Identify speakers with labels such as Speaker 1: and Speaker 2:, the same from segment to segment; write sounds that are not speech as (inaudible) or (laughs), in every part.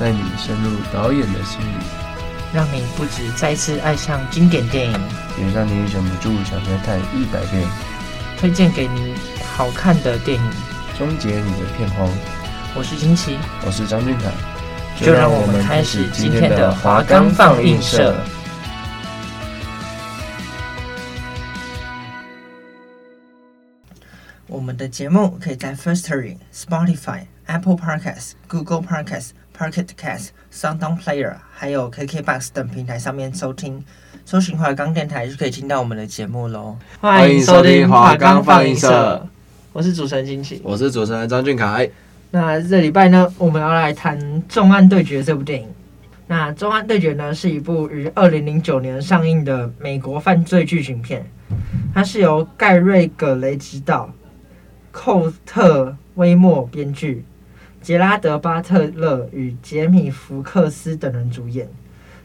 Speaker 1: 带你深入导演的心里，
Speaker 2: 让你不止再次爱上经典电影，
Speaker 1: 也让你忍不住想再看一百遍。
Speaker 2: 推荐给你好看的电影，
Speaker 1: 终结你的片荒。
Speaker 2: 我是金奇，
Speaker 1: 我是张俊凯，
Speaker 2: 就让我们开始今天的华冈放映社。我们的节目可以在 Firstory、Spotify。Apple Podcasts、Google Podcasts、Pocket Casts、SoundOn Player，还有 KKBox 等平台上面收听。搜寻华冈电台就可以听到我们的节目喽。欢迎收听华冈放映社，我是主持人金奇，
Speaker 1: 我是主持人张俊凯。
Speaker 2: 那这礼拜呢，我们要来谈《重案对决》这部电影。那《重案对决》呢，是一部于二零零九年上映的美国犯罪剧情片，它是由盖瑞·葛雷执导，寇特·威莫编剧。杰拉德·巴特勒与杰米·福克斯等人主演。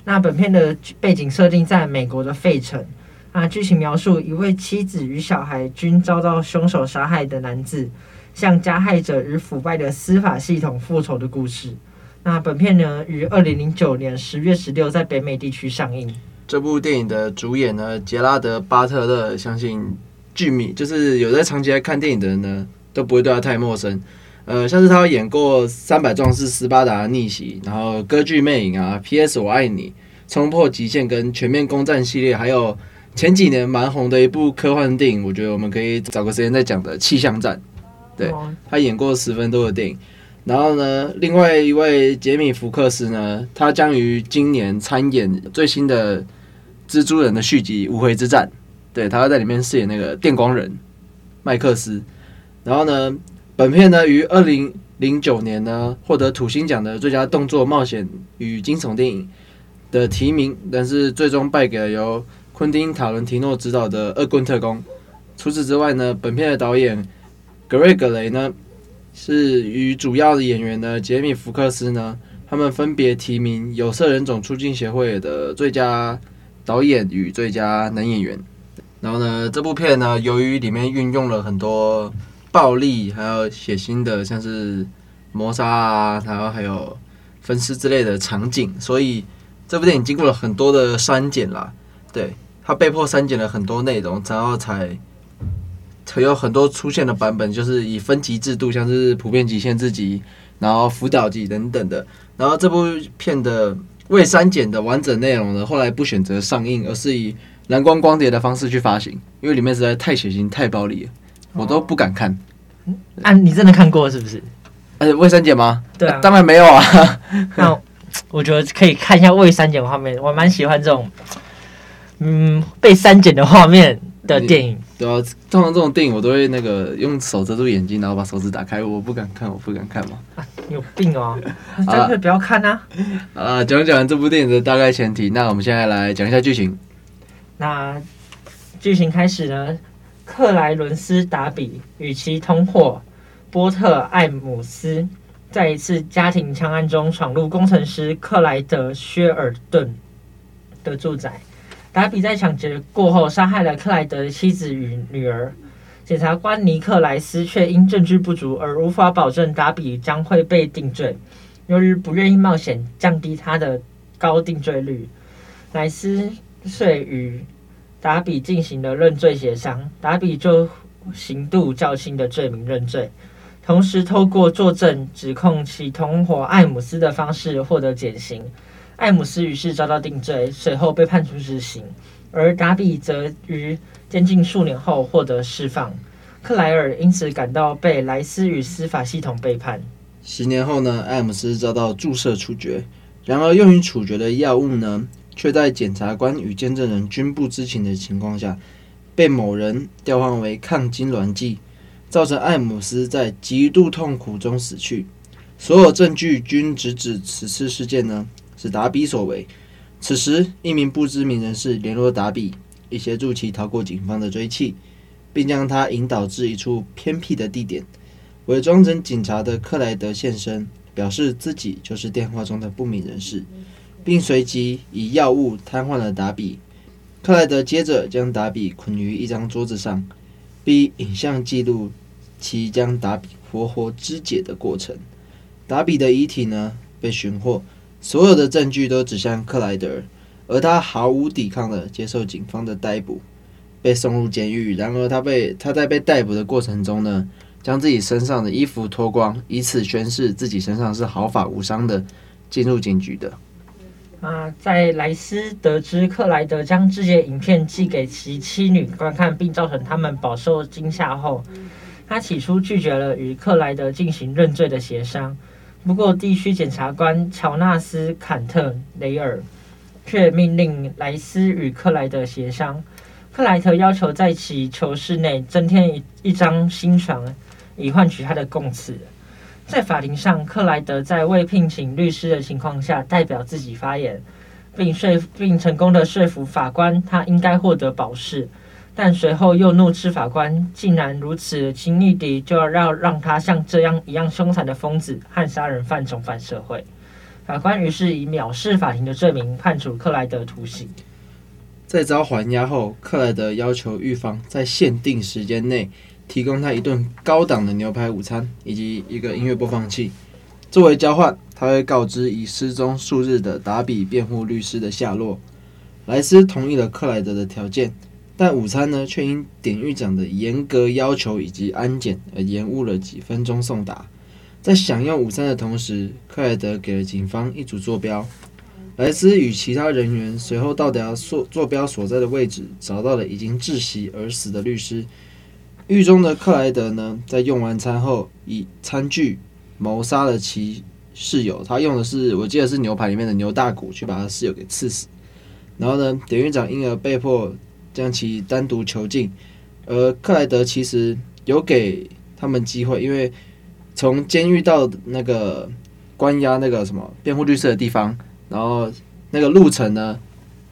Speaker 2: 那本片的背景设定在美国的费城。那剧情描述一位妻子与小孩均遭到凶手杀害的男子，向加害者与腐败的司法系统复仇的故事。那本片呢，于二零零九年十月十六在北美地区上映。
Speaker 1: 这部电影的主演呢，杰拉德·巴特勒，相信剧迷就是有在长期来看电影的人呢，都不会对他太陌生。呃，像是他演过《三百壮士斯巴达的逆袭》，然后《歌剧魅影》啊，《P.S. 我爱你》、《冲破极限》跟《全面攻占》系列，还有前几年蛮红的一部科幻电影，我觉得我们可以找个时间再讲的《气象战》。对，他演过十分多的电影。然后呢，另外一位杰米·福克斯呢，他将于今年参演最新的《蜘蛛人》的续集《无悔之战》。对，他要在里面饰演那个电光人麦克斯。然后呢，本片呢，于二零零九年呢获得土星奖的最佳动作冒险与惊悚电影的提名，但是最终败给了由昆汀塔伦提诺执导的《恶棍特工》。除此之外呢，本片的导演格瑞格雷呢是与主要的演员呢杰米福克斯呢，他们分别提名有色人种促进协会的最佳导演与最佳男演员。然后呢，这部片呢，由于里面运用了很多。暴力还有血腥的，像是谋杀啊，然后还有分尸之类的场景，所以这部电影经过了很多的删减啦。对，它被迫删减了很多内容，然后才才有很多出现的版本，就是以分级制度，像是普遍级、限制级，然后辅导级等等的。然后这部片的未删减的完整内容呢，后来不选择上映，而是以蓝光光碟的方式去发行，因为里面实在太血腥、太暴力了。我都不敢看，
Speaker 2: 啊，你真的看过是不是？
Speaker 1: 呃，未删减吗？
Speaker 2: 对啊，
Speaker 1: 当然没有啊。(laughs)
Speaker 2: 那我觉得可以看一下未删减画面，我蛮喜欢这种，嗯，被删减的画面的电影。
Speaker 1: 对啊，通常这种电影我都会那个用手遮住眼睛，然后把手指打开，我不敢看，我不敢看嘛。
Speaker 2: 啊，有病哦！真的不要看啊！
Speaker 1: 啊，讲讲完这部电影的大概前提，那我们现在来讲一下剧情。
Speaker 2: 那剧情开始呢？克莱伦斯·达比与其同伙波特·艾姆斯在一次家庭枪案中闯入工程师克莱德·薛尔顿的住宅。达比在抢劫过后杀害了克莱德的妻子与女儿。检察官尼克莱斯却因证据不足而无法保证达比将会被定罪。由于不愿意冒险降低他的高定罪率，莱斯遂与达比进行了认罪协商，达比就刑度较轻的罪名认罪，同时透过作证指控其同伙艾姆斯的方式获得减刑。艾姆斯于是遭到定罪，随后被判处死刑，而达比则于监禁数年后获得释放。克莱尔因此感到被莱斯与司法系统背叛。
Speaker 1: 十年后呢，艾姆斯遭到注射处决，然而用于处决的药物呢，却在检察官与见证人均不知情的情况下，被某人调换为抗痙攣剂，造成艾姆斯在极度痛苦中死去。所有证据均直指此次事件呢是达比所为。此时，一名不知名人士联络达比，以协助其逃过警方的追缉，并将他引导至一处偏僻的地点。伪装成警察的克莱德现身，表示自己就是电话中的不明人士，并随即以药物瘫痪了达比。克莱德接着将达比捆于一张桌子上，并影像记录其将达比活活肢解的过程。达比的遗体呢被寻获，所有的证据都指向克莱德，而他毫无抵抗的接受警方的逮捕，被送入监狱。然而他被他在被逮捕的过程中呢，将自己身上的衣服脱光，以此宣示自己身上是毫发无伤的，进入警局的。
Speaker 2: 啊，在莱斯得知克莱德将肢解影片寄给其妻女观看，并造成他们饱受惊吓后，他起初拒绝了与克莱德进行认罪的协商。不过，地区检察官乔纳斯·坎特雷尔却命令莱斯与克莱德协商。克莱德要求在其囚室内增添一一张新床。以换取他的供词。在法庭上，克莱德在未聘请律师的情况下代表自己发言，并说并成功的说服法官他应该获得保释。但随后又怒斥法官竟然如此轻易地就要让让他像这样一样凶残的疯子和杀人犯重返社会。法官于是以藐视法庭的罪名判处克莱德徒刑。
Speaker 1: 在遭还押后，克莱德要求狱方在限定时间内。提供他一顿高档的牛排午餐以及一个音乐播放器，作为交换，他会告知已失踪数日的达比辩护律师的下落。莱斯同意了克莱德的条件，但午餐呢却因典狱长的严格要求以及安检而延误了几分钟送达。在享用午餐的同时，克莱德给了警方一组坐标。莱斯与其他人员随后到达坐坐标所在的位置，找到了已经窒息而死的律师。狱中的克莱德呢，在用完餐后以餐具谋杀了其室友。他用的是，我记得是牛排里面的牛大骨，去把他室友给刺死。然后呢，典狱长因而被迫将其单独囚禁。而克莱德其实有给他们机会，因为从监狱到那个关押那个什么辩护律师的地方，然后那个路程呢，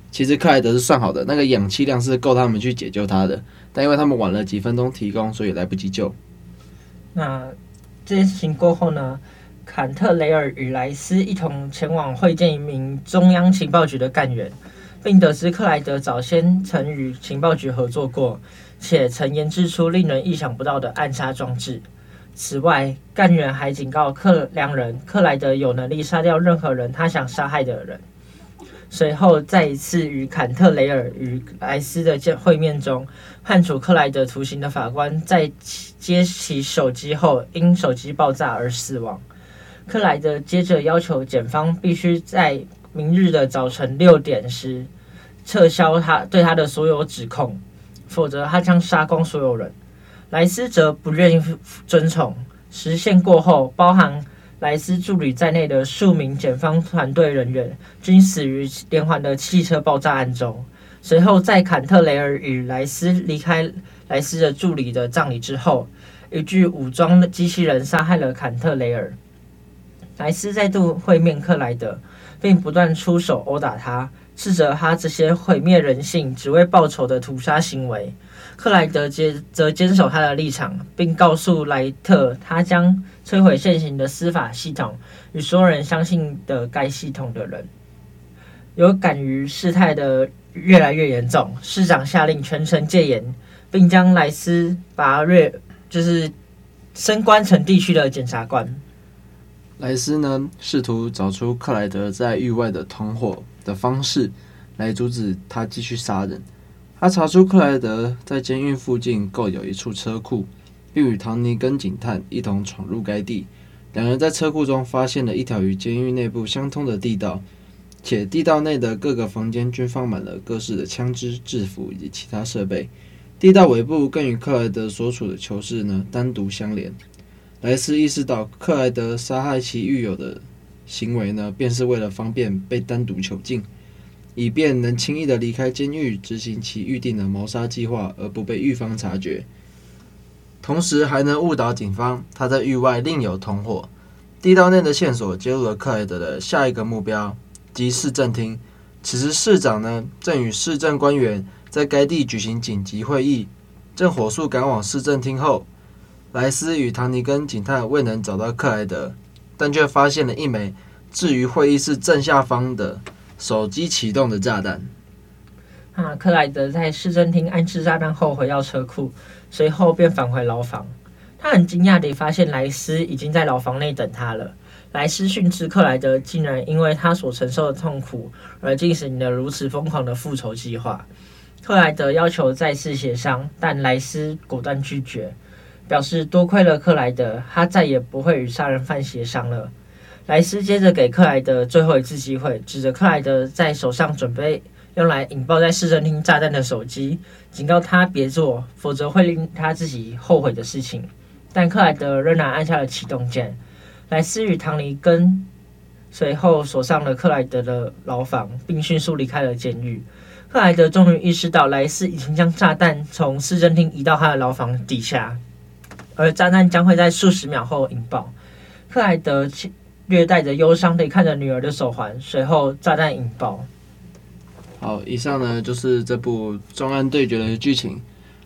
Speaker 1: 其实克莱德是算好的，那个氧气量是够他们去解救他的。但因为他们晚了几分钟提供，所以来不及救。
Speaker 2: 那这件事情过后呢，坎特雷尔与莱斯一同前往会见一名中央情报局的干员，并得知克莱德早先曾与情报局合作过，且曾研制出令人意想不到的暗杀装置。此外，干员还警告克两人，克莱德有能力杀掉任何人他想杀害的人。随后，在一次与坎特雷尔与莱斯的见会面中，判处克莱德徒刑的法官在接起手机后，因手机爆炸而死亡。克莱德接着要求检方必须在明日的早晨六点时撤销他对他的所有指控，否则他将杀光所有人。莱斯则不愿意遵从。时限过后，包含。莱斯助理在内的数名检方团队人员均死于连环的汽车爆炸案中。随后，在坎特雷尔与莱斯离开莱斯的助理的葬礼之后，一具武装的机器人杀害了坎特雷尔。莱斯再度会面克莱德，并不断出手殴打他，斥责他这些毁灭人性、只为报仇的屠杀行为。克莱德坚则坚守他的立场，并告诉莱特，他将摧毁现行的司法系统与所有人相信的该系统的人。有感于事态的越来越严重，市长下令全城戒严，并将莱斯拔锐，就是升官成地区的检察官。
Speaker 1: 莱斯呢，试图找出克莱德在狱外的同伙的方式，来阻止他继续杀人。他查出克莱德在监狱附近购有一处车库，并与唐尼跟警探一同闯入该地。两人在车库中发现了一条与监狱内部相通的地道，且地道内的各个房间均放满了各式的枪支、制服以及其他设备。地道尾部更与克莱德所处的囚室呢单独相连。莱斯意识到克莱德杀害其狱友的行为呢，便是为了方便被单独囚禁。以便能轻易地离开监狱，执行其预定的谋杀计划，而不被狱方察觉，同时还能误导警方他在狱外另有同伙。地道内的线索揭露了克莱德的下一个目标，即市政厅。此时市长呢，正与市政官员在该地举行紧急会议，正火速赶往市政厅后，莱斯与唐尼根警探未能找到克莱德，但却发现了一枚置于会议室正下方的手机启动的炸弹。
Speaker 2: 啊，克莱德在市政厅安置炸弹后回到车库，随后便返回牢房。他很惊讶地发现莱斯已经在牢房内等他了。莱斯训斥克莱德竟然因为他所承受的痛苦而进行了如此疯狂的复仇计划。克莱德要求再次协商，但莱斯果断拒绝，表示多亏了克莱德，他再也不会与杀人犯协商了。莱斯接着给克莱德最后一次机会，指着克莱德在手上准备用来引爆在市政厅炸弹的手机，警告他别做，否则会令他自己后悔的事情。但克莱德仍然按下了启动键。莱斯与唐尼根随后锁上了克莱德的牢房，并迅速离开了监狱。克莱德终于意识到，莱斯已经将炸弹从市政厅移到他的牢房底下，而炸弹将会在数十秒后引爆。克莱德略带着忧伤地看着女儿的手环，随后炸弹引爆。
Speaker 1: 好，以上呢就是这部重案对决的剧情。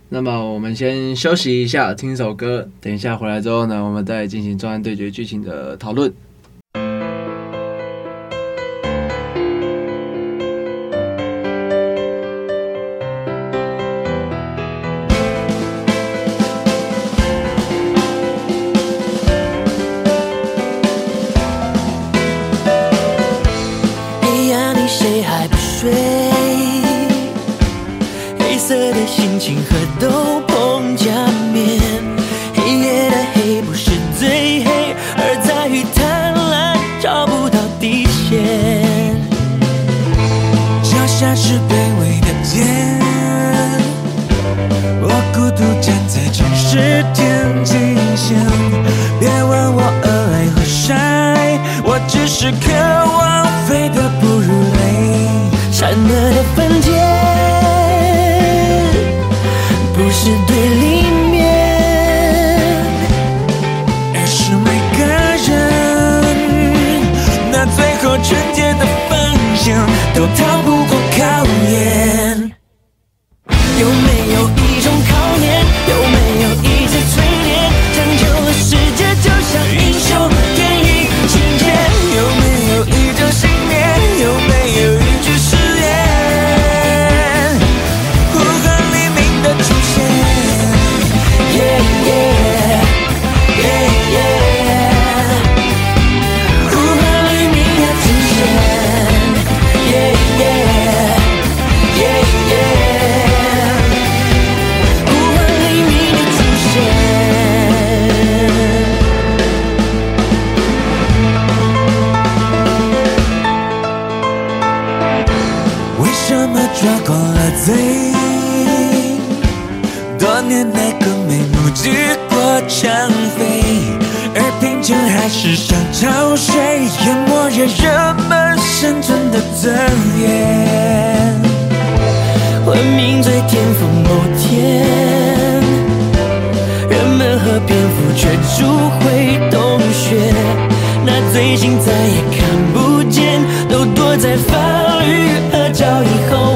Speaker 1: 那么我们先休息一下，听首歌。等一下回来之后呢，我们再进行重案对决剧情的
Speaker 3: 讨论。抓光了嘴？多年来更没目击过抢匪，而贫穷还是像潮水，淹没着人们生存的尊严。文明最巅峰某天，人们和蝙蝠却逐回洞穴，那罪行再也看不见，都躲在法律和正
Speaker 1: 义后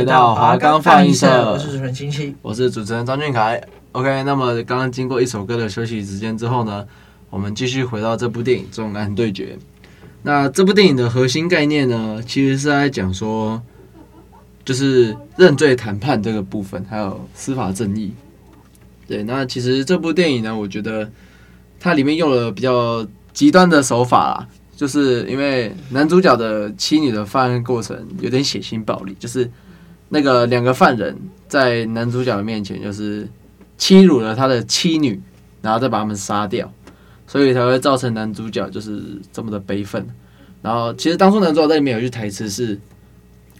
Speaker 1: 回到华冈放映社，
Speaker 2: 我是主持人金七，
Speaker 1: 我是主持人张俊凯。OK，那么刚刚经过一首歌的休息时间之后呢，我们继续回到这部电影《重案对决》。那这部电影的核心概念呢，其实是在讲说，就是认罪谈判这个部分，还有司法正义。对，那其实这部电影呢，我觉得它里面用了比较极端的手法啦。就是因为男主角的妻女的犯案过程有点血腥暴力，就是那个两个犯人在男主角的面前就是欺辱了他的妻女，然后再把他们杀掉，所以才会造成男主角就是这么的悲愤。然后其实当初男主角在里面有一句台词是：“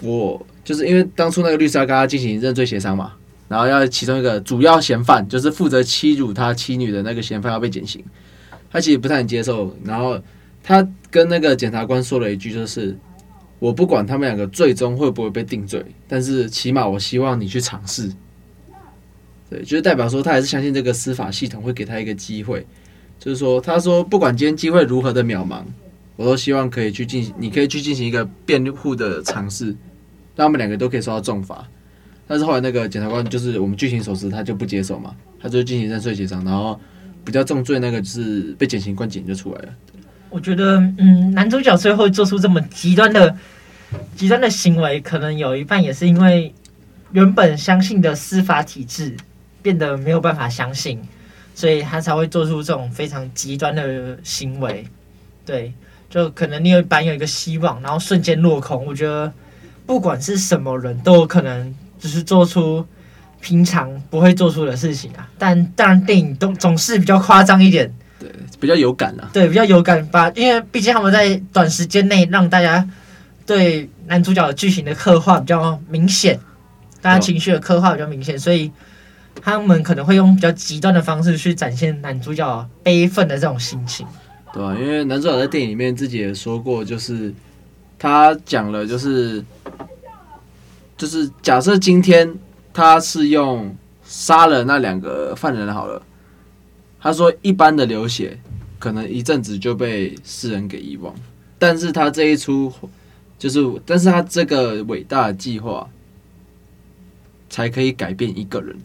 Speaker 1: 我就是因为当初那个律师要跟他进行认罪协商嘛，然后要其中一个主要嫌犯就是负责欺辱他妻女的那个嫌犯要被减刑，他其实不太能接受，然后。”他跟那个检察官说了一句，就是我不管他们两个最终会不会被定罪，但是起码我希望你去尝试。对，就是代表说他还是相信这个司法系统会给他一个机会。就是说，他说不管今天机会如何的渺茫，我都希望可以去进行，你可以去进行一个辩护的尝试，让他们两个都可以受到重罚。但是后来那个检察官就是我们剧情所示，他就不接受嘛，他就进行认罪协商，然后比较重罪那个就是被减刑关检就出来了。
Speaker 2: 我觉得，嗯，男主角最后做出这么极端的、极端的行为，可能有一半也是因为原本相信的司法体制变得没有办法相信，所以他才会做出这种非常极端的行为。对，就可能你有本有一个希望，然后瞬间落空。我觉得，不管是什么人都有可能只是做出平常不会做出的事情啊。但当然，电影都总是比较夸张一点。
Speaker 1: 对，比较有感啊。
Speaker 2: 对，比较有感吧，因为毕竟他们在短时间内让大家对男主角的剧情的刻画比较明显，大家情绪的刻画比较明显，所以他们可能会用比较极端的方式去展现男主角悲愤的这种心情。
Speaker 1: 对啊，因为男主角在电影里面自己也说过，就是他讲了，就是就是假设今天他是用杀了那两个犯人好了。他说：“一般的流血，可能一阵子就被世人给遗忘，但是他这一出，就是，但是他这个伟大的计划，才可以改变一个人。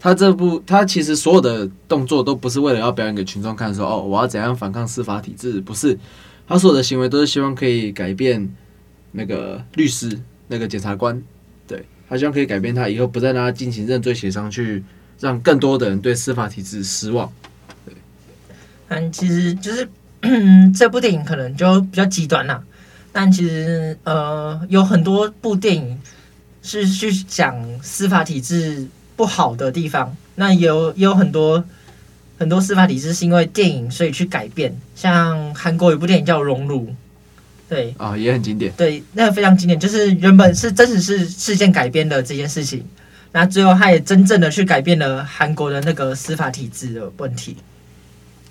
Speaker 1: 他这部，他其实所有的动作都不是为了要表演给群众看，说哦，我要怎样反抗司法体制，不是。他所有的行为都是希望可以改变那个律师、那个检察官，对，他希望可以改变他，以后不再让他进行认罪协商去。”让更多的人对司法体制失望。对，
Speaker 2: 嗯，其实就是嗯，(clears throat) 这部电影可能就比较极端啦。但其实呃，有很多部电影是去讲司法体制不好的地方。那有也有很多很多司法体制是因为电影所以去改变。像韩国有部电影叫《熔炉》，对
Speaker 1: 啊，也很经典。
Speaker 2: 对，那个非常经典，就是原本是真实是事件改编的这件事情。那最后，他也真正的去改变了韩国的那个司法体制的问题。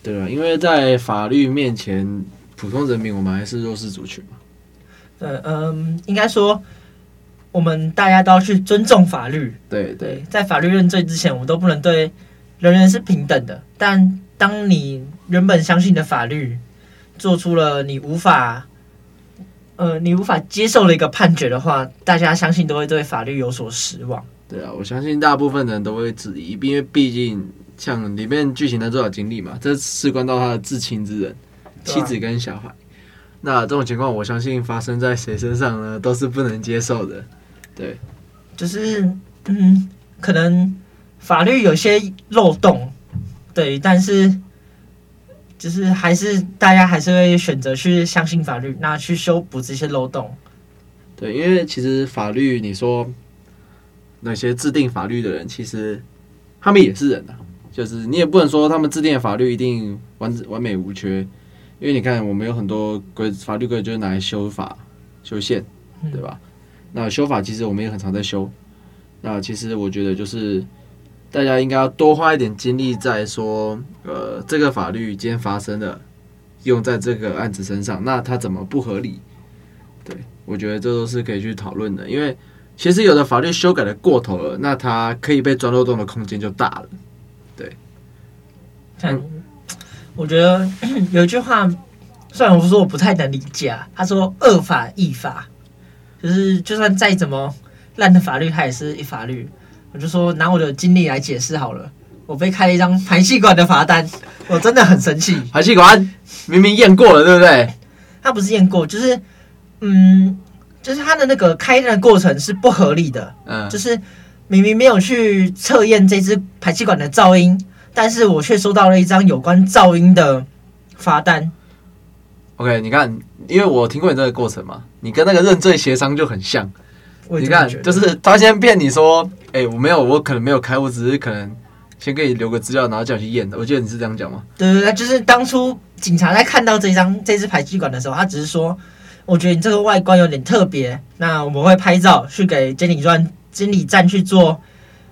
Speaker 1: 对啊，因为在法律面前，普通人民我们还是弱势族群嘛。
Speaker 2: 对，嗯，应该说，我们大家都要去尊重法律。
Speaker 1: 对对，
Speaker 2: 对，在法律认罪之前，我们都不能对人人是平等的。但当你原本相信的法律做出了你无法，呃，你无法接受的一个判决的话，大家相信都会对法律有所失望。
Speaker 1: 对啊，我相信大部分人都会质疑，因为毕竟像里面剧情的多少经历嘛，这事关到他的至亲之人，妻子跟小孩。那这种情况，我相信发生在谁身上呢，都是不能接受的。对，
Speaker 2: 就是嗯，可能法律有些漏洞，对，但是就是还是大家还是会选择去相信法律，那去修补这些漏洞。
Speaker 1: 对，因为其实法律，你说。那些制定法律的人，其实他们也是人就是你也不能说他们制定的法律一定完完美无缺，因为你看我们有很多规法律规则就是拿来修法，修宪，对吧？那修法其实我们也很常在修。那其实我觉得就是大家应该要多花一点精力在说，呃，这个法律今天发生的，用在这个案子身上，那它怎么不合理？对，我觉得这都是可以去讨论的，因为其实有的法律修改的过头了，那它可以被钻漏洞的空间就大了。对，
Speaker 2: 嗯，我觉得 (clears throat) 有一句话，虽然我说我不太能理解啊，他说“恶法亦法”，就是就算再怎么烂的法律，它也是一法律。我就说拿我的经历来解释好了，我被开了一张排气管的罚单，我真的很生气。
Speaker 1: 排气管明明验过了，对不对？
Speaker 2: 他不是验过，就是嗯。就是他的那个开的过程是不合理的，嗯，就是明明没有去测验这支排气管的噪音，但是我却收到了一张有关噪音的罚单。
Speaker 1: OK，你看，因为我听过你这个过程嘛，你跟那个认罪协商就很像。你看，就是他先骗你说，哎、欸，我没有，我可能没有开，我只是可能先给你留个资料，然后叫你去验的。我记得你是这样讲吗？
Speaker 2: 对对对，就是当初警察在看到这张这支排气管的时候，他只是说。我觉得你这个外观有点特别，那我们会拍照去给监理专监理站去做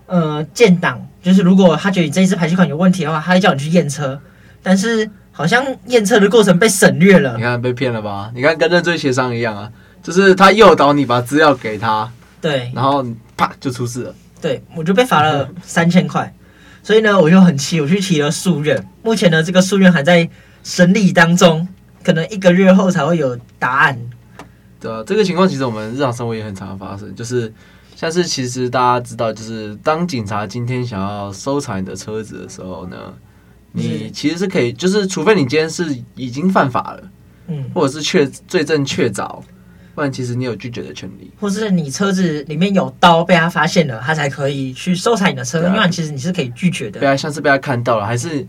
Speaker 2: 呃建档，就是如果他觉得你这一支排气管有问题的话，他会叫你去验车，但是好像验车的过程被省略了。
Speaker 1: 你看被骗了吧？你看跟认罪协商一样啊，就是他诱导你把资料给他，
Speaker 2: 对，
Speaker 1: 然后啪就出事了。
Speaker 2: 对，我就被罚了 (laughs) 三千块，所以呢，我就很气，我去提了诉愿，目前呢这个诉愿还在审理当中。可能一个月后才会有答案。
Speaker 1: 对啊，这个情况其实我们日常生活也很常发生，就是像是其实大家知道，就是当警察今天想要搜查你的车子的时候呢，你其实是可以，就是除非你今天是已经犯法了，嗯，或者是确罪证确凿，不然其实你有拒绝的权利。
Speaker 2: 或是你车子里面有刀被他发现了，他才可以去搜查你的车，因为其实你是可以拒绝的。
Speaker 1: 对啊像是被他看到了，还是？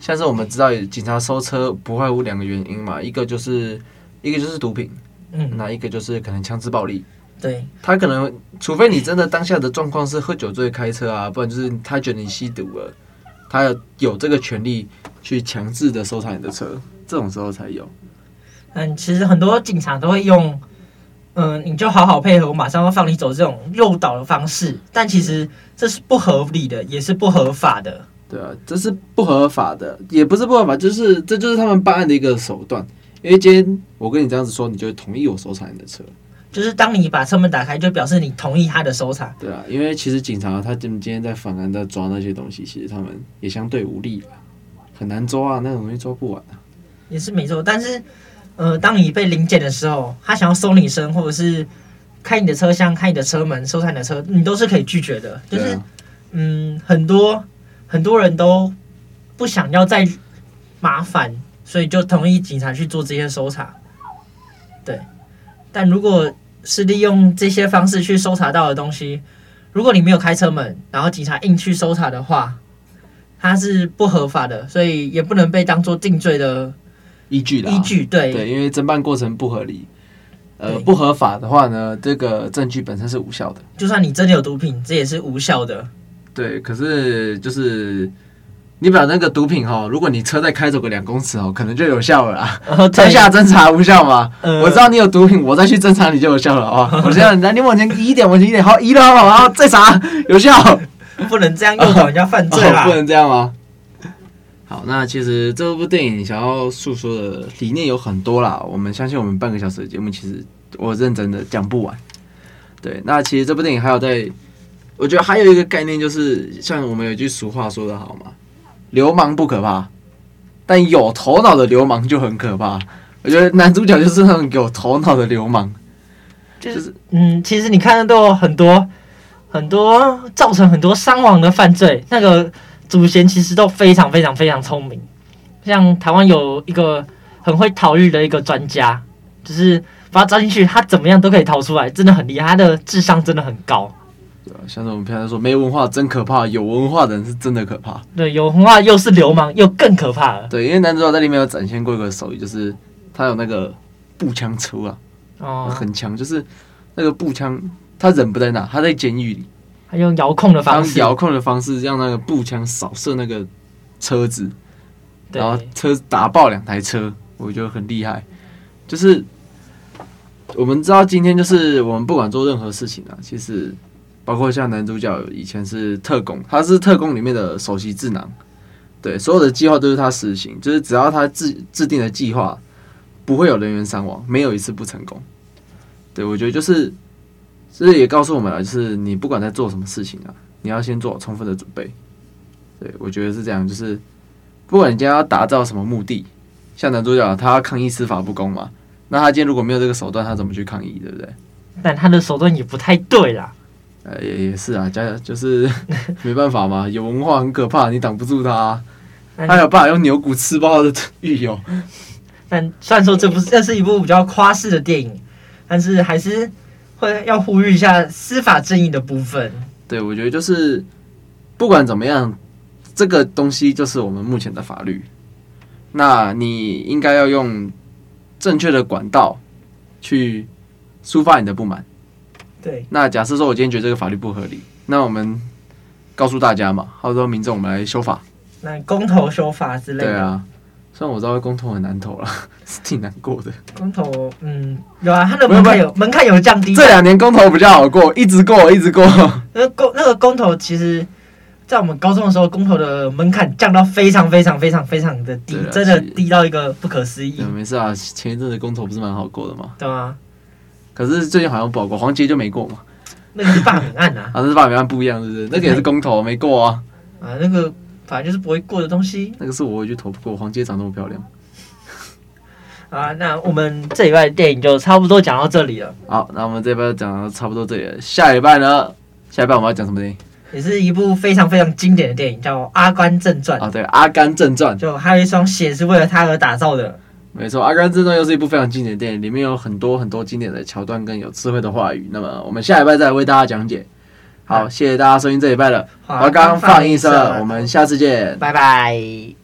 Speaker 1: 像是我们知道，警察搜车不外乎两个原因嘛，一个就是一个就是毒品，嗯，那一个就是可能枪支暴力。
Speaker 2: 对，
Speaker 1: 他可能除非你真的当下的状况是喝酒醉开车啊，不然就是他觉得你吸毒了，他有这个权利去强制的搜查你的车，这种时候才有。
Speaker 2: 嗯，其实很多警察都会用，嗯，你就好好配合，我马上要放你走这种诱导的方式，但其实这是不合理的，也是不合法的。
Speaker 1: 对啊，这是不合法的，也不是不合法，就是这就是他们办案的一个手段。因为今天我跟你这样子说，你就会同意我搜查你的车。
Speaker 2: 就是当你把车门打开，就表示你同意他的搜查。
Speaker 1: 对啊，因为其实警察他今今天在反案在抓那些东西，其实他们也相对无力，很难抓啊，那种东西抓不完啊。
Speaker 2: 也是没错，但是呃，当你被临检的时候，他想要搜你身，或者是开你的车厢、开你的车门、搜查你的车，你都是可以拒绝的。就是、啊、嗯，很多。很多人都不想要再麻烦，所以就同意警察去做这些搜查。对，但如果是利用这些方式去搜查到的东西，如果你没有开车门，然后警察硬去搜查的话，它是不合法的，所以也不能被当做定罪的
Speaker 1: 依据的
Speaker 2: 依据。对
Speaker 1: 对，因为侦办过程不合理，呃，不合法的话呢，这个证据本身是无效的。
Speaker 2: 就算你真的有毒品，这也是无效的。
Speaker 1: 对，可是就是你把那个毒品哈，如果你车再开走个两公尺哦，可能就有效了啦。(laughs) 当下侦查无效吗？呃、我知道你有毒品，我再去侦查你就有效了哦。(laughs) 我这样，来你往前移一点，往前移一点，好，移了好，然后再查有效。(laughs)
Speaker 2: 不能这样诱导人家犯罪啦、
Speaker 1: 哦哦，不能这样吗？好，那其实这部电影想要诉说的理念有很多啦。我们相信我们半个小时的节目，其实我认真的讲不完。对，那其实这部电影还有在。我觉得还有一个概念，就是像我们有句俗话说的好嘛，流氓不可怕，但有头脑的流氓就很可怕。我觉得男主角就是那种有头脑的流氓，
Speaker 2: 就是嗯，其实你看的都有很多很多造成很多伤亡的犯罪，那个祖先其实都非常非常非常聪明。像台湾有一个很会逃狱的一个专家，就是把他抓进去，他怎么样都可以逃出来，真的很厉害，他的智商真的很高。
Speaker 1: 像是我们平常说没文化真可怕，有文化的人是真的可怕。
Speaker 2: 对，有文化又是流氓，又更可怕了。
Speaker 1: 对，因为男主角在里面有展现过一个手艺，就是他有那个步枪车啊，哦，很强，就是那个步枪，他人不在那，他在监狱里，
Speaker 2: 他用遥控的方式，
Speaker 1: 遥控的方式让那个步枪扫射那个车子，然后车子打爆两台车，我觉得很厉害。就是我们知道今天就是我们不管做任何事情啊，其实包括像男主角以前是特工，他是特工里面的首席智囊，对，所有的计划都是他实行，就是只要他制制定的计划，不会有人员伤亡，没有一次不成功。对，我觉得就是，这也告诉我们了，就是你不管在做什么事情啊，你要先做充分的准备。对，我觉得是这样，就是不管你今天要达到什么目的，像男主角他要抗议司法不公嘛，那他今天如果没有这个手段，他怎么去抗议，对不对？
Speaker 2: 但他的手段也不太对啦。
Speaker 1: 呃，也也是啊，加就是 (laughs) 没办法嘛，有文化很可怕，你挡不住他啊。他有办法用牛骨吃爆的狱友。(laughs)
Speaker 2: 但虽然说这不是这是一部比较夸饰的电影，但是还是会要呼吁一下司法正义的部分。
Speaker 1: 对，我觉得就是不管怎么样。这个东西就是我们目前的法律，那你应该要用正确的管道去抒发你的不满。
Speaker 2: 对，
Speaker 1: 那假设说我今天觉得这个法律不合理，那我们告诉大家嘛，好多民众我们来修法，
Speaker 2: 那公投修法之类的。
Speaker 1: 对啊，虽然我知道公投很难投了，(laughs) 是挺难过的。
Speaker 2: 公投，嗯，有啊，它的门槛有门槛有降低。
Speaker 1: 这两年公投比较好过，一直过，一直过。
Speaker 2: 那公那个公投其实。在我们高中的时候，公投的门槛降到非常非常非常非常的低，真的低到一个不可思议。
Speaker 1: 没事啊，前一阵子公投不是蛮好过的吗？
Speaker 2: 对啊。
Speaker 1: 可是最近好像不好过，黄杰就没过嘛。
Speaker 2: 那个是罢免案啊。(laughs) 啊，
Speaker 1: 那是罢免案不一样，是不是？那个也是公投，没过啊。
Speaker 2: 啊，那个反正就是不会过的东西。
Speaker 1: 那个是我会去投不过，黄杰长那么漂亮。
Speaker 2: 啊，那我们这礼拜的电影就差不多讲到这里了。
Speaker 1: 好，那我们这礼拜讲到差不多这里了。下礼拜呢？下礼拜我们要讲什么电影？
Speaker 2: 也是一部非常非常经典的电影，叫《阿甘正传》
Speaker 1: 啊，对，《阿甘正传》
Speaker 2: 就还有一双鞋是为了他而打造的。
Speaker 1: 没错，《阿甘正传》又是一部非常经典的电影，里面有很多很多经典的桥段跟有智慧的话语。那么我们下礼拜再来为大家讲解。好，谢谢大家收听这礼拜的华冈放映社，我们下次见，
Speaker 2: 拜拜。